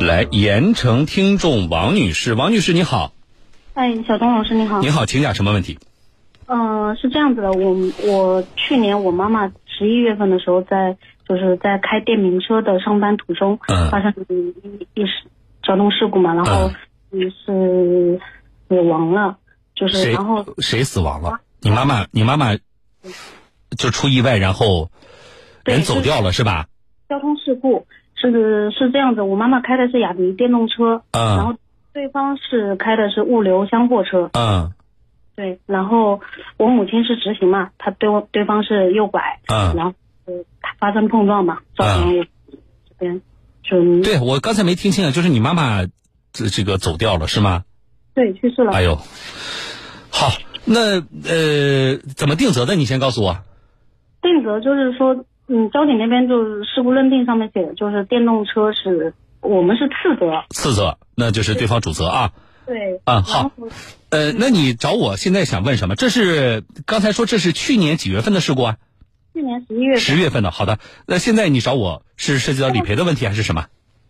来，盐城听众王女士，王女士你好，哎，小东老师你好。你好，请讲什么问题？嗯、是这样子的，我我去年我妈妈十一月份的时候在就是在开电瓶车的上班途中，嗯发生一一事交通事故嘛，然后嗯是死亡了，就是然后谁死亡了？你妈妈，你妈妈就出意外，然后人走掉了是吧？交通事故是是这样子，我妈妈开的是雅迪电动车，然嗯后对方是开的是物流箱货车，嗯对，然后我母亲是直行嘛，她对对方是右拐，嗯，然后呃发生碰撞嘛，造成我这边就对我刚才没听清啊，就是你妈妈这这个走掉了是吗？对去世了。哎呦，好，那呃怎么定责的？你先告诉我。定责就是说，嗯，交警那边就是事故认定上面写的就是电动车是我们是次责，次责，那就是对方主责啊。对啊好。呃，那你找我现在想问什么？这是刚才说这是去年几月份的事故啊？去年十一月份十月份的。好的，那现在你找我是涉及到理赔的问题还是什么？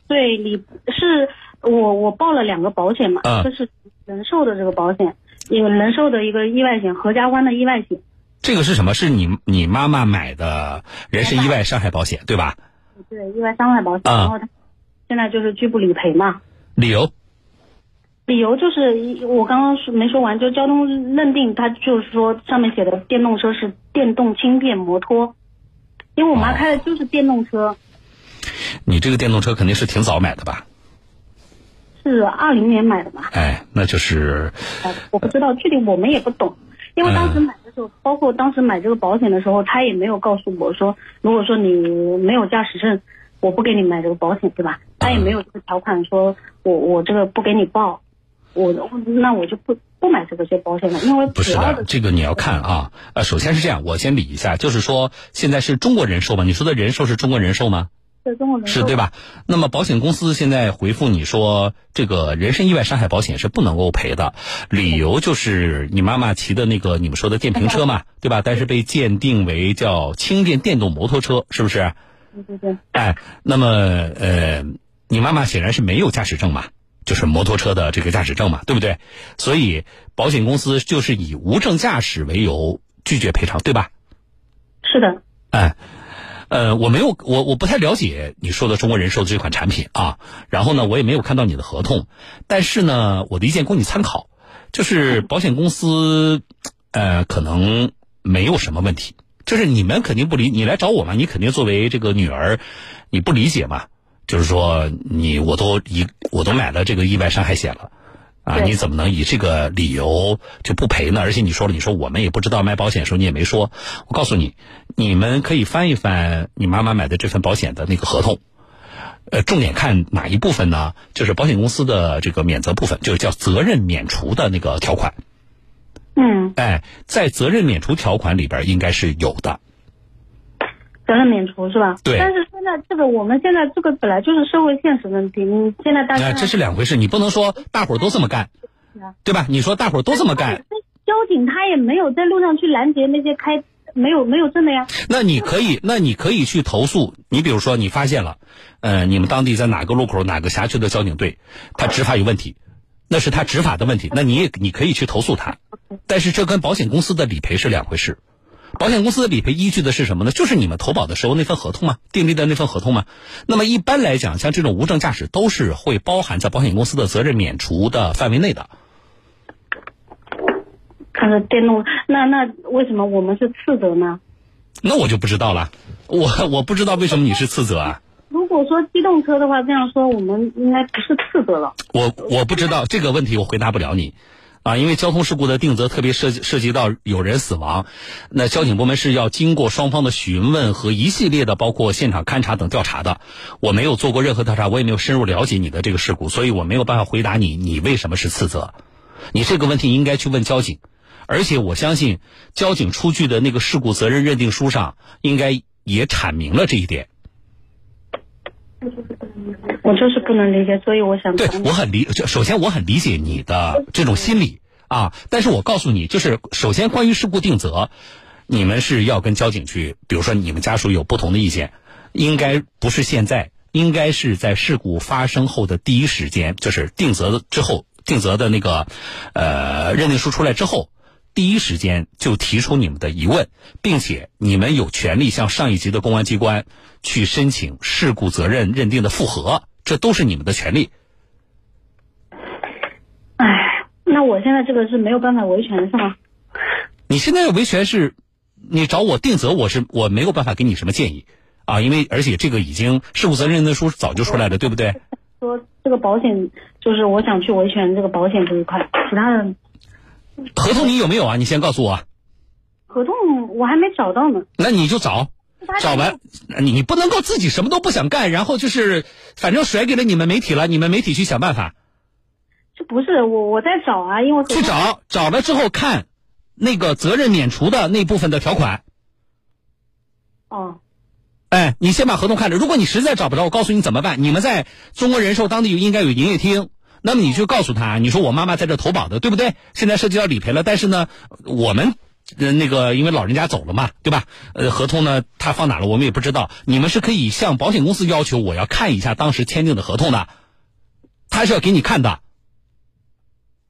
对理是我我报了两个保险嘛，嗯这是人寿的这个保险，一个人寿的一个意外险，合家欢的意外险，这个是什么？是你你妈妈买的人身意外伤害保险对吧？对意外伤害保险，啊。然后他现在就是拒不理赔嘛。理由？理由就是一我刚刚说没说完，就交通认定，他就是说上面写的电动车是电动轻便摩托，因为我妈哦开的就是电动车，你这个电动车肯定是挺早买的吧？是二零年买的嘛，哎，那就是呃我不知道具体我们也不懂，因为当时买的时候，包括当时买这个保险的时候，他也没有告诉我说，如果说你没有驾驶证，我不给你买这个保险，对吧？他也没有这个条款说我我这个不给你报，我那我就不不买这个些保险了，因为不是的，这个你要看啊。呃，首先是这样，我先理一下，就是说现在是中国人寿吗？你说的人寿是中国人寿吗？是对吧？那么保险公司现在回复你说，这个人身意外伤害保险是不能够赔的，理由就是你妈妈骑的那个你们说的电瓶车嘛，对吧？但是被鉴定为叫轻便电动摩托车，是不是？对对对。哎，那么呃，你妈妈显然是没有驾驶证嘛，就是摩托车的这个驾驶证嘛，对不对？所以保险公司就是以无证驾驶为由拒绝赔偿，对吧？是的，哎，呃，我没有，我我不太了解你说的中国人寿的这款产品啊。然后呢，我也没有看到你的合同，但是呢，我的意见供你参考，就是保险公司，呃，可能没有什么问题。就是你们肯定不理，你来找我嘛，你肯定作为这个女儿，你不理解嘛？就是说你我都一我都买了这个意外伤害险了。啊，你怎么能以这个理由就不赔呢？而且你说了，你说我们也不知道卖保险的时候你也没说。我告诉你，你们可以翻一翻你妈妈买的这份保险的那个合同，呃，重点看哪一部分呢？就是保险公司的这个免责部分，就是叫责任免除的那个条款。嗯，哎，在责任免除条款里边应该是有的。责任免除是吧？对但是现在这个我们现在这个本来就是社会现实问题，你现在大啊、家这是两回事，你不能说大伙儿都这么干，对吧？你说大伙儿都这么干，交警他也没有在路上去拦截那些开没有没有证的呀。那你可以，那你可以去投诉。你比如说，你发现了，呃，你们当地在哪个路口、哪个辖区的交警队，他执法有问题，那是他执法的问题，那你也你可以去投诉他。但是这跟保险公司的理赔是两回事。保险公司的理赔依据的是什么呢？就是你们投保的时候那份合同嘛，订立的那份合同嘛。那么一般来讲，像这种无证驾驶都是会包含在保险公司的责任免除的范围内的。可是电动那那为什么我们是次责呢？那我就不知道了，我我不知道为什么你是次责啊。如果说机动车的话，这样说我们应该不是次责了。我我不知道这个问题，我回答不了你，啊，因为交通事故的定责特别涉及涉及到有人死亡，那交警部门是要经过双方的询问和一系列的包括现场勘查等调查的。我没有做过任何调查，我也没有深入了解你的这个事故，所以我没有办法回答你，你为什么是次责？你这个问题应该去问交警，而且我相信交警出具的那个事故责任认定书上应该也阐明了这一点。我就是不能理解，所以我想对我很理，首先我很理解你的这种心理啊，但是我告诉你，就是首先关于事故定责，你们是要跟交警去，比如说你们家属有不同的意见，应该不是现在，应该是在事故发生后的第一时间，就是定责之后，定责的那个呃认定书出来之后，第一时间就提出你们的疑问，并且你们有权利向上一级的公安机关去申请事故责任认定的复核，这都是你们的权利。哎，那我现在这个是没有办法维权是吗？你现在维权是，你找我定责，我是我没有办法给你什么建议啊，因为而且这个已经事故责任认定书早就出来了，对不对？说这个保险就是我想去维权这个保险这一块，其他的合同你有没有啊？你先告诉我。合同我还没找到呢。那你就找，找完你你不能够自己什么都不想干，然后就是反正甩给了你们媒体了，你们媒体去想办法。这不是我我在找啊，因为去找找了之后看那个责任免除的那部分的条款。哦。哎，你先把合同看着。如果你实在找不着，我告诉你怎么办。你们在中国人寿当地应该有营业厅，那么你就告诉他，你说我妈妈在这投保的，对不对？现在涉及到理赔了，但是呢，我们呃那个因为老人家走了嘛，对吧？呃，合同呢他放哪了，我们也不知道。你们是可以向保险公司要求，我要看一下当时签订的合同的，他是要给你看的。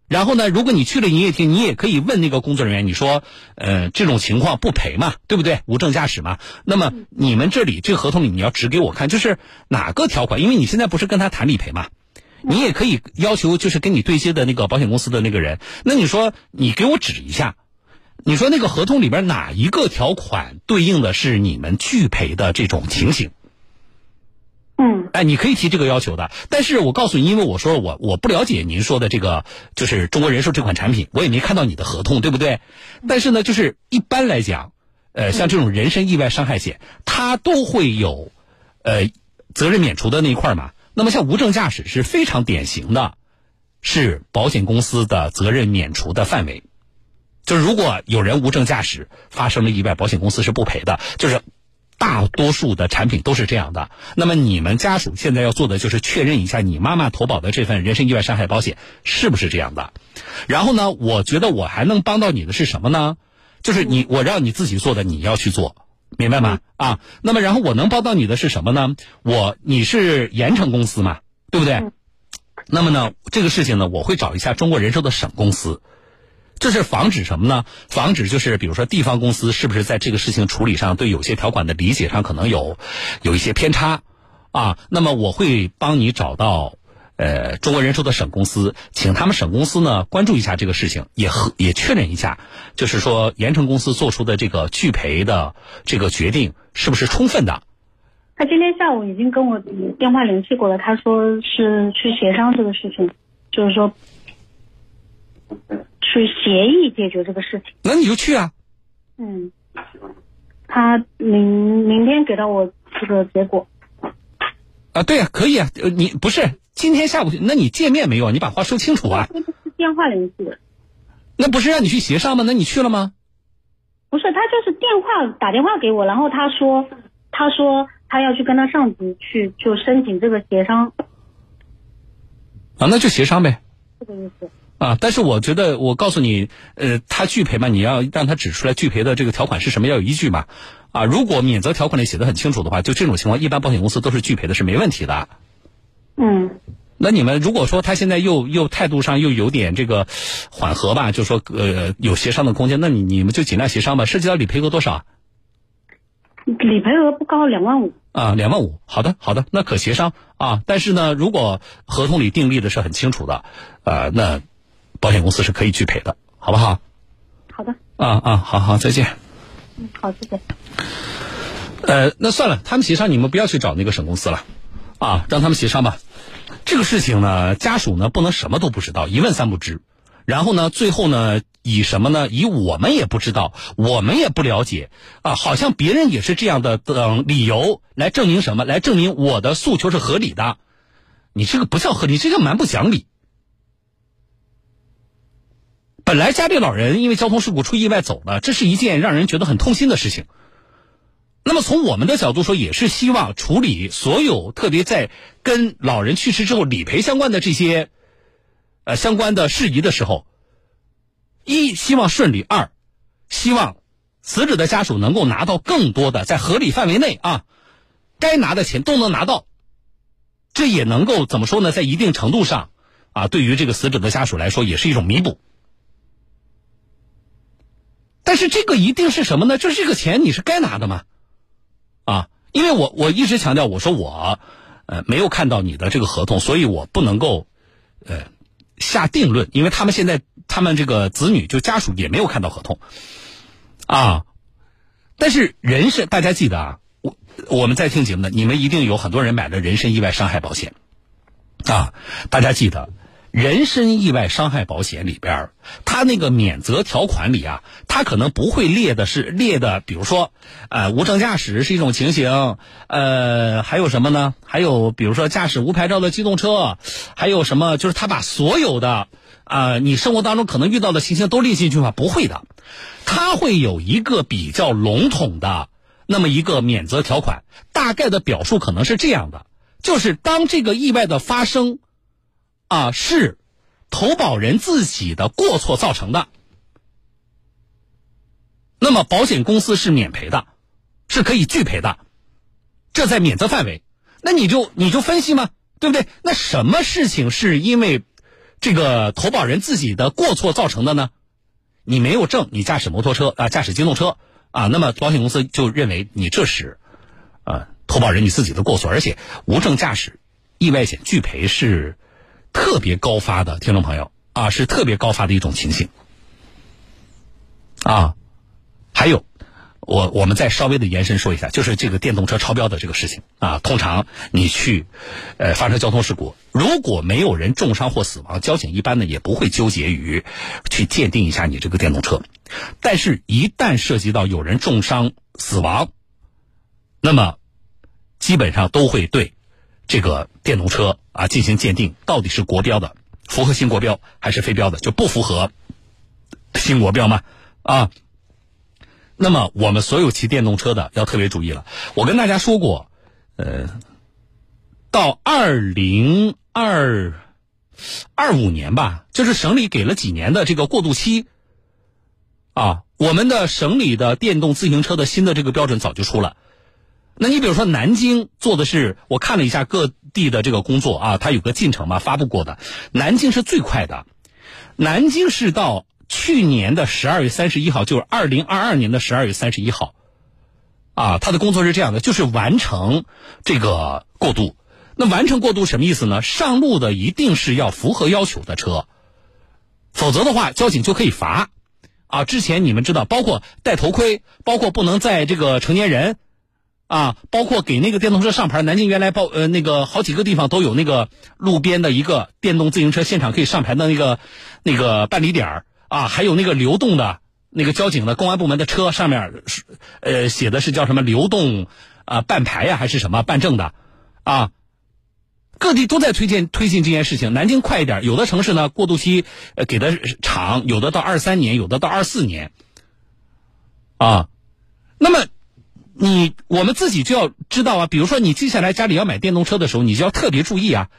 然后呢，如果你去了营业厅，你也可以问那个工作人员，你说，呃，这种情况不赔嘛，对不对？无证驾驶嘛。那么你们这里这个合同里你要指给我看，就是哪个条款？因为你现在不是跟他谈理赔嘛，你也可以要求就是跟你对接的那个保险公司的那个人，那你说你给我指一下，你说那个合同里边哪一个条款对应的是你们拒赔的这种情形？嗯，哎，你可以提这个要求的，但是我告诉你，因为我说我我不了解您说的这个，就是中国人寿这款产品，我也没看到你的合同，对不对？但是呢，就是一般来讲，呃，像这种人身意外伤害险，它都会有，呃，责任免除的那一块嘛。那么像无证驾驶是非常典型的，是保险公司的责任免除的范围。就是如果有人无证驾驶发生了意外，保险公司是不赔的。就是。大多数的产品都是这样的。那么你们家属现在要做的就是确认一下你妈妈投保的这份人身意外伤害保险是不是这样的。然后呢，我觉得我还能帮到你的是什么呢？就是你我让你自己做的你要去做，明白吗？啊，那么然后我能帮到你的是什么呢？我你是盐城公司嘛，对不对？那么呢，这个事情呢，我会找一下中国人寿的省公司。这是防止什么呢？防止就是比如说地方公司是不是在这个事情处理上对有些条款的理解上可能有有一些偏差啊？那么我会帮你找到呃中国人寿的省公司，请他们省公司呢关注一下这个事情，也和也确认一下，就是说盐城公司做出的这个拒赔的这个决定是不是充分的？他今天下午已经跟我电话联系过了，他说是去协商这个事情，就是说。去协议解决这个事情，那你就去啊。嗯，他明明天给到我这个结果。啊，对啊，可以啊。呃，你不是今天下午，那你见面没有？你把话说清楚啊。是电话联系的。那不是让你去协商吗？那你去了吗？不是，他就是电话打电话给我，然后他说，他说他要去跟他上级去就申请这个协商。啊，那就协商呗。这个意思。啊，但是我觉得，我告诉你，呃，他拒赔嘛，你要让他指出来拒赔的这个条款是什么，要有依据嘛。啊，如果免责条款里写的很清楚的话，就这种情况，一般保险公司都是拒赔的，是没问题的。嗯。那你们如果说他现在又又态度上又有点这个缓和吧，就说呃有协商的空间，那你你们就尽量协商吧。涉及到理赔额多少？理赔额不高，两万五。啊，两万五，好的好的，那可协商啊。但是呢，如果合同里订立的是很清楚的，呃，那。保险公司是可以拒赔的，好不好？好的。啊啊，好好，再见。嗯，好，谢谢。呃，那算了，他们协商，你们不要去找那个省公司了，啊，让他们协商吧。这个事情呢，家属呢不能什么都不知道，一问三不知。然后呢，最后呢，以什么呢？以我们也不知道，我们也不了解啊，好像别人也是这样的等理由来证明什么？来证明我的诉求是合理的？你这个不叫合理，这叫蛮不讲理。本来家里老人因为交通事故出意外走了，这是一件让人觉得很痛心的事情。那么从我们的角度说，也是希望处理所有特别在跟老人去世之后理赔相关的这些，呃相关的事宜的时候，一希望顺利，二希望死者的家属能够拿到更多的在合理范围内啊，该拿的钱都能拿到，这也能够怎么说呢？在一定程度上，啊，对于这个死者的家属来说，也是一种弥补。但是这个一定是什么呢？就是这个钱你是该拿的吗？啊，因为我我一直强调，我说我呃没有看到你的这个合同，所以我不能够呃下定论，因为他们现在他们这个子女就家属也没有看到合同啊。但是人身，大家记得啊，我我们在听节目的，你们一定有很多人买了人身意外伤害保险啊，大家记得。人身意外伤害保险里边，它那个免责条款里啊，它可能不会列的是列的，比如说，呃，无证驾驶是一种情形，呃，还有什么呢？还有比如说驾驶无牌照的机动车，还有什么？就是他把所有的啊，你生活当中可能遇到的情形都列进去吗？不会的，他会有一个比较笼统的那么一个免责条款，大概的表述可能是这样的：就是当这个意外的发生。啊，是投保人自己的过错造成的，那么保险公司是免赔的，是可以拒赔的，这在免责范围。那你就你就分析嘛，对不对？那什么事情是因为这个投保人自己的过错造成的呢？你没有证，你驾驶摩托车啊，驾驶机动车啊，那么保险公司就认为你这是啊投保人你自己的过错，而且无证驾驶意外险拒赔是。特别高发的听众朋友啊，是特别高发的一种情形啊。还有，我我们再稍微的延伸说一下，就是这个电动车超标的这个事情啊。通常你去呃发生交通事故，如果没有人重伤或死亡，交警一般呢也不会纠结于去鉴定一下你这个电动车。但是，一旦涉及到有人重伤死亡，那么基本上都会对。这个电动车啊，进行鉴定，到底是国标的，符合新国标还是非标的？就不符合新国标吗？啊，那么我们所有骑电动车的要特别注意了。我跟大家说过，呃，到二零二二五年吧，就是省里给了几年的这个过渡期啊，我们的省里的电动自行车的新的这个标准早就出了。那你比如说南京做的是，我看了一下各地的这个工作啊，它有个进程嘛，发布过的，南京是最快的，南京是到去年的十二月三十一号，就是二零二二年的十二月三十一号，啊，他的工作是这样的，就是完成这个过渡。那完成过渡什么意思呢？上路的一定是要符合要求的车，否则的话，交警就可以罚。啊，之前你们知道，包括戴头盔，包括不能载这个成年人。啊，包括给那个电动车上牌，南京原来包呃那个好几个地方都有那个路边的一个电动自行车现场可以上牌的那个那个办理点儿啊，还有那个流动的那个交警的公安部门的车上面是呃写的是叫什么流动啊办牌呀还是什么办证的啊，各地都在推荐推进这件事情。南京快一点，有的城市呢过渡期给的长，有的到二三年，有的到二四年啊，那么。你我们自己就要知道啊，比如说你接下来家里要买电动车的时候，你就要特别注意啊。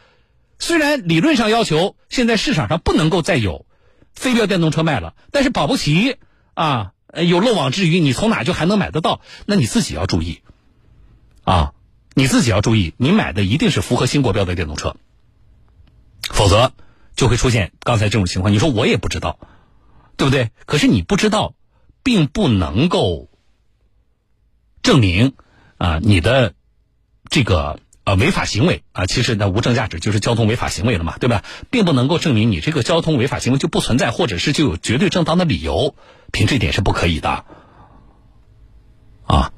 虽然理论上要求现在市场上不能够再有非标电动车卖了，但是保不齐啊有漏网之鱼，你从哪就还能买得到？那你自己要注意啊，你自己要注意，你买的一定是符合新国标的电动车，否则就会出现刚才这种情况。你说我也不知道，对不对？可是你不知道，并不能够。证明啊，你的这个呃违法行为啊，其实那无证驾驶就是交通违法行为了嘛，对吧？并不能够证明你这个交通违法行为就不存在，或者是就有绝对正当的理由，凭这点是不可以的啊。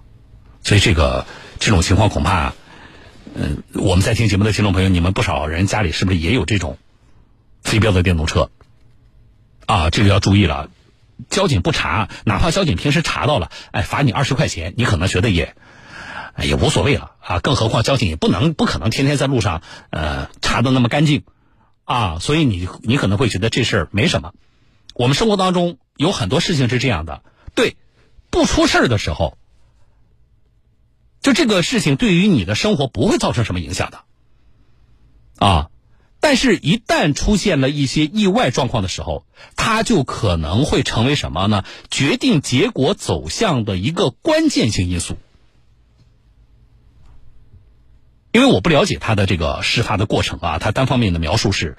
所以这个这种情况恐怕，嗯，我们在听节目的听众朋友，你们不少人家里是不是也有这种非标的电动车啊？这个要注意了。交警不查，哪怕交警平时查到了，哎，罚你二十块钱，你可能觉得也，也无所谓了啊。更何况交警也不能、不可能天天在路上，呃，查的那么干净，啊，所以你你可能会觉得这事儿没什么。我们生活当中有很多事情是这样的，对，不出事儿的时候，就这个事情对于你的生活不会造成什么影响的，啊。但是，一旦出现了一些意外状况的时候，它就可能会成为什么呢？决定结果走向的一个关键性因素。因为我不了解他的这个事发的过程啊，他单方面的描述是，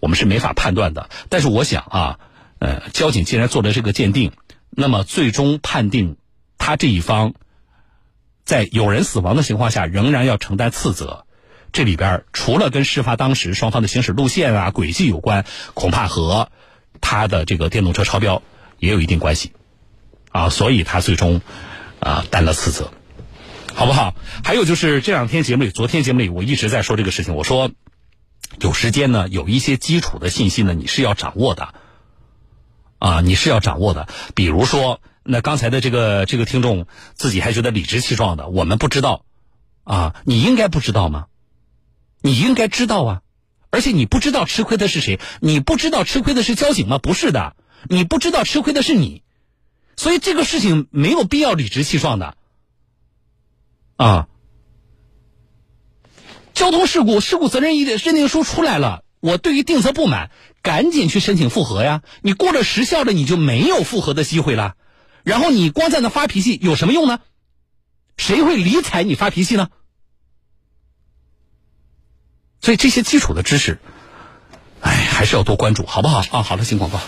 我们是没法判断的。但是我想啊，呃，交警既然做了这个鉴定，那么最终判定他这一方在有人死亡的情况下仍然要承担次责，这里边除了跟事发当时双方的行驶路线啊、轨迹有关，恐怕和他的这个电动车超标也有一定关系啊，所以他最终啊担了次责。好不好？还有就是这两天节目里，昨天节目里我一直在说这个事情。我说，有时间呢，有一些基础的信息呢，你是要掌握的，啊，你是要掌握的。比如说，那刚才的这个这个听众自己还觉得理直气壮的，我们不知道，啊，你应该不知道吗？你应该知道啊，而且你不知道吃亏的是谁？你不知道吃亏的是交警吗？不是的，你不知道吃亏的是你，所以这个事情没有必要理直气壮的。啊，交通事故事故责任认定书出来了，我对于定责不满，赶紧去申请复核呀！你过了时效了，你就没有复核的机会了。然后你光在那发脾气有什么用呢？谁会理睬你发脾气呢？所以这些基础的知识，哎，还是要多关注，好不好？啊，好了，新广告。